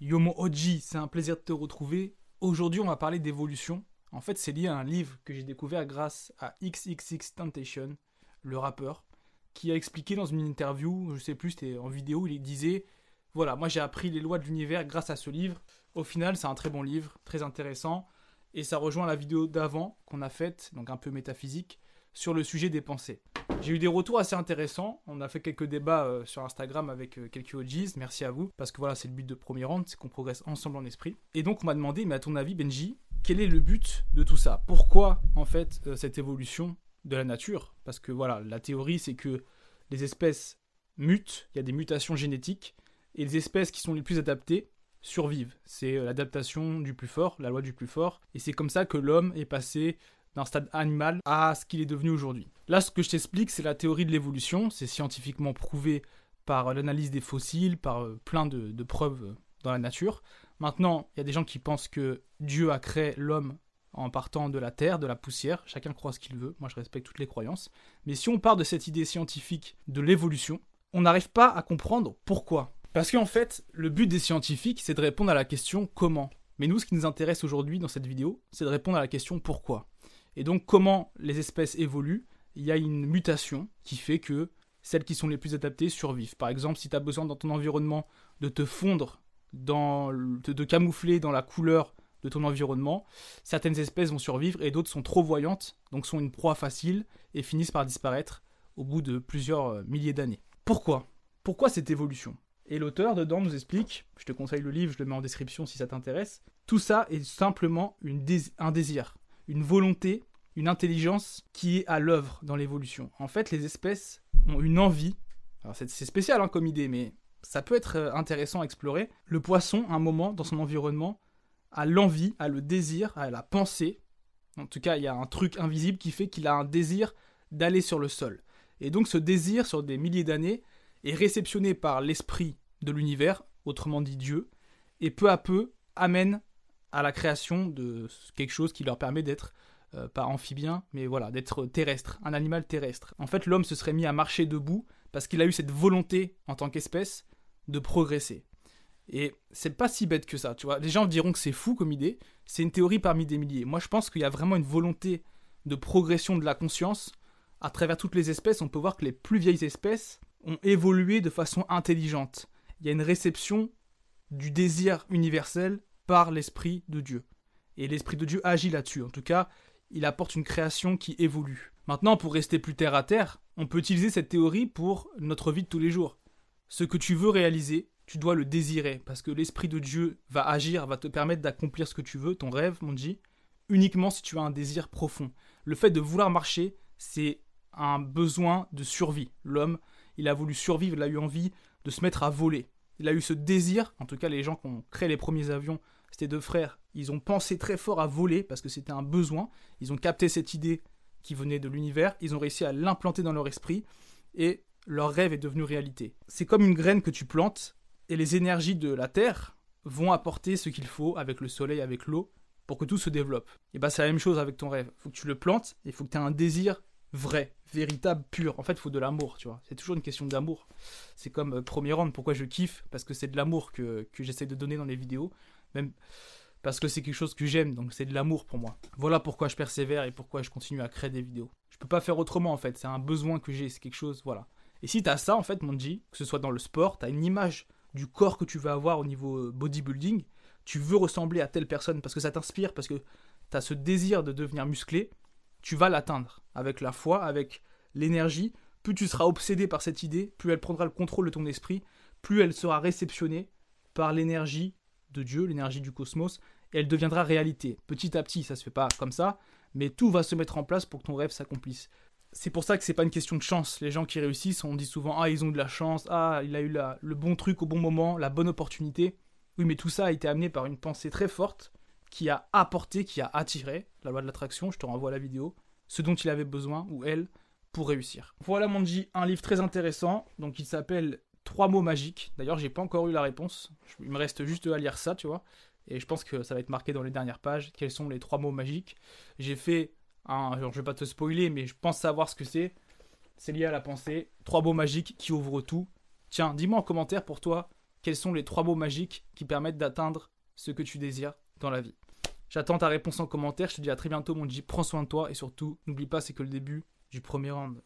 Yomo Oji, c'est un plaisir de te retrouver. Aujourd'hui, on va parler d'évolution. En fait, c'est lié à un livre que j'ai découvert grâce à XXX Temptation, le rappeur, qui a expliqué dans une interview, je sais plus, c'était en vidéo, il disait Voilà, moi j'ai appris les lois de l'univers grâce à ce livre. Au final, c'est un très bon livre, très intéressant, et ça rejoint la vidéo d'avant qu'on a faite, donc un peu métaphysique, sur le sujet des pensées. J'ai eu des retours assez intéressants. On a fait quelques débats euh, sur Instagram avec euh, quelques OGs. Merci à vous. Parce que voilà, c'est le but de premier round, c'est qu'on progresse ensemble en esprit. Et donc, on m'a demandé, mais à ton avis, Benji, quel est le but de tout ça? Pourquoi, en fait, euh, cette évolution de la nature? Parce que voilà, la théorie, c'est que les espèces mutent, il y a des mutations génétiques, et les espèces qui sont les plus adaptées survivent. C'est l'adaptation du plus fort, la loi du plus fort. Et c'est comme ça que l'homme est passé d'un stade animal à ce qu'il est devenu aujourd'hui. Là, ce que je t'explique, c'est la théorie de l'évolution. C'est scientifiquement prouvé par l'analyse des fossiles, par euh, plein de, preuves euh, dans la nature. Maintenant, il y a des gens qui pensent que Dieu a créé l'homme en partant de la terre, de la poussière. Chacun croit ce qu'il veut. Moi, je respecte toutes les croyances. Mais si on part de cette idée scientifique de l'évolution, on n'arrive pas à comprendre pourquoi. Parce qu'en fait, le but des scientifiques, c'est de répondre à la question comment. Mais nous, ce qui nous intéresse aujourd'hui dans cette vidéo, c'est de répondre à la question pourquoi. Et donc comment les espèces évoluent, il y a une mutation qui fait que celles qui sont les plus adaptées survivent. Par exemple, si tu as besoin dans ton environnement de te fondre, de, camoufler dans la couleur de ton environnement, certaines espèces vont survivre et d'autres sont trop voyantes, donc sont une proie facile et finissent par disparaître au bout de plusieurs euh, milliers d'années. Pourquoi? Pourquoi cette évolution? Et l'auteur dedans nous explique, je te conseille le livre, je le mets en description si ça t'intéresse, tout ça est simplement un désir, une volonté une intelligence qui est à l'œuvre dans l'évolution. En fait, les espèces ont une envie. Alors c'est spécial hein, comme idée, mais ça peut être euh, intéressant à explorer. Le poisson, à un moment dans son environnement, a l'envie, a le désir, a la pensée. En tout cas, il y a un truc invisible qui fait qu'il a un désir d'aller sur le sol. Et donc ce désir, sur des milliers d'années, est réceptionné par l'esprit de l'univers, autrement dit Dieu, et peu à peu amène à la création de quelque chose qui leur permet d'être euh, pas amphibien, mais voilà, d'être terrestre, un animal terrestre. En fait, l'homme se serait mis à marcher debout parce qu'il a eu cette volonté en tant qu'espèce de progresser. Et c'est pas si bête que ça, tu vois. Les gens diront que c'est fou comme idée, c'est une théorie parmi des milliers. Moi, je pense qu'il y a vraiment une volonté de progression de la conscience. À travers toutes les espèces, on peut voir que les plus vieilles espèces ont évolué de façon intelligente. Il y a une réception du désir universel par l'esprit de Dieu. Et l'esprit de Dieu agit là-dessus. En tout cas, il apporte une création qui évolue. Maintenant, pour rester plus terre à terre, on peut utiliser cette théorie pour notre vie de tous les jours. Ce que tu veux réaliser, tu dois le désirer, parce que l'Esprit de Dieu va agir, va te permettre d'accomplir ce que tu veux, ton rêve, mon Dieu, uniquement si tu as un désir profond. Le fait de vouloir marcher, c'est un besoin de survie. L'homme, il a voulu survivre, il a eu envie de se mettre à voler. Il a eu ce désir, en tout cas les gens qui ont créé les premiers avions, c'était deux frères, ils ont pensé très fort à voler parce que c'était un besoin. Ils ont capté cette idée qui venait de l'univers, ils ont réussi à l'implanter dans leur esprit et leur rêve est devenu réalité. C'est comme une graine que tu plantes et les énergies de la terre vont apporter ce qu'il faut avec le soleil, avec l'eau pour que tout se développe. Et bah c'est la même chose avec ton rêve. Il faut que tu le plantes il faut que tu aies un désir vrai, véritable, pur. En fait, il faut de l'amour, tu vois. C'est toujours une question d'amour. C'est comme euh, premier round, pourquoi je kiffe? Parce que c'est de l'amour que, que j'essaie de donner dans les vidéos. Même parce que c'est quelque chose que j'aime, donc c'est de l'amour pour moi. Voilà pourquoi je persévère et pourquoi je continue à créer des vidéos. Je peux pas faire autrement en fait, c'est un besoin que j'ai, c'est quelque chose, voilà. Et si tu as ça en fait, G, que ce soit dans le sport, tu as une image du corps que tu veux avoir au niveau euh, bodybuilding, tu veux ressembler à telle personne parce que ça t'inspire, parce que tu as ce désir de devenir musclé, tu vas l'atteindre avec la foi, avec l'énergie. Plus tu seras obsédé par cette idée, plus elle prendra le contrôle de ton esprit, plus elle sera réceptionnée par l'énergie de Dieu, l'énergie du cosmos, et elle deviendra réalité. Petit à petit, ça se fait pas comme ça, mais tout va se mettre en place pour que ton rêve s'accomplisse. C'est pour ça que c'est pas une question de chance. Les gens qui réussissent, on dit souvent ah ils ont de la chance, ah il a eu le bon truc au bon moment, la bonne opportunité. Oui, mais tout ça a été amené par une pensée très forte qui a apporté, qui a attiré la loi de l'attraction. Je te renvoie à la vidéo, ce dont il avait besoin ou elle pour réussir. Voilà G, un livre très intéressant. Donc il s'appelle trois mots magiques. D'ailleurs, j'ai pas encore eu la réponse. Il me reste juste à lire ça, tu vois. Et je pense que ça va être marqué dans les dernières pages. Quels sont les trois mots magiques? J'ai fait un. je vais pas te spoiler, mais je pense savoir ce que c'est. C'est lié à la pensée. Trois mots magiques qui ouvrent tout. Tiens, dis-moi en commentaire pour toi, quels sont les trois mots magiques qui permettent d'atteindre ce que tu désires? Dans la vie. J'attends ta réponse en commentaire. Je te dis à très bientôt, mon G. Prends soin de toi et surtout, n'oublie pas, c'est que le début du premier round.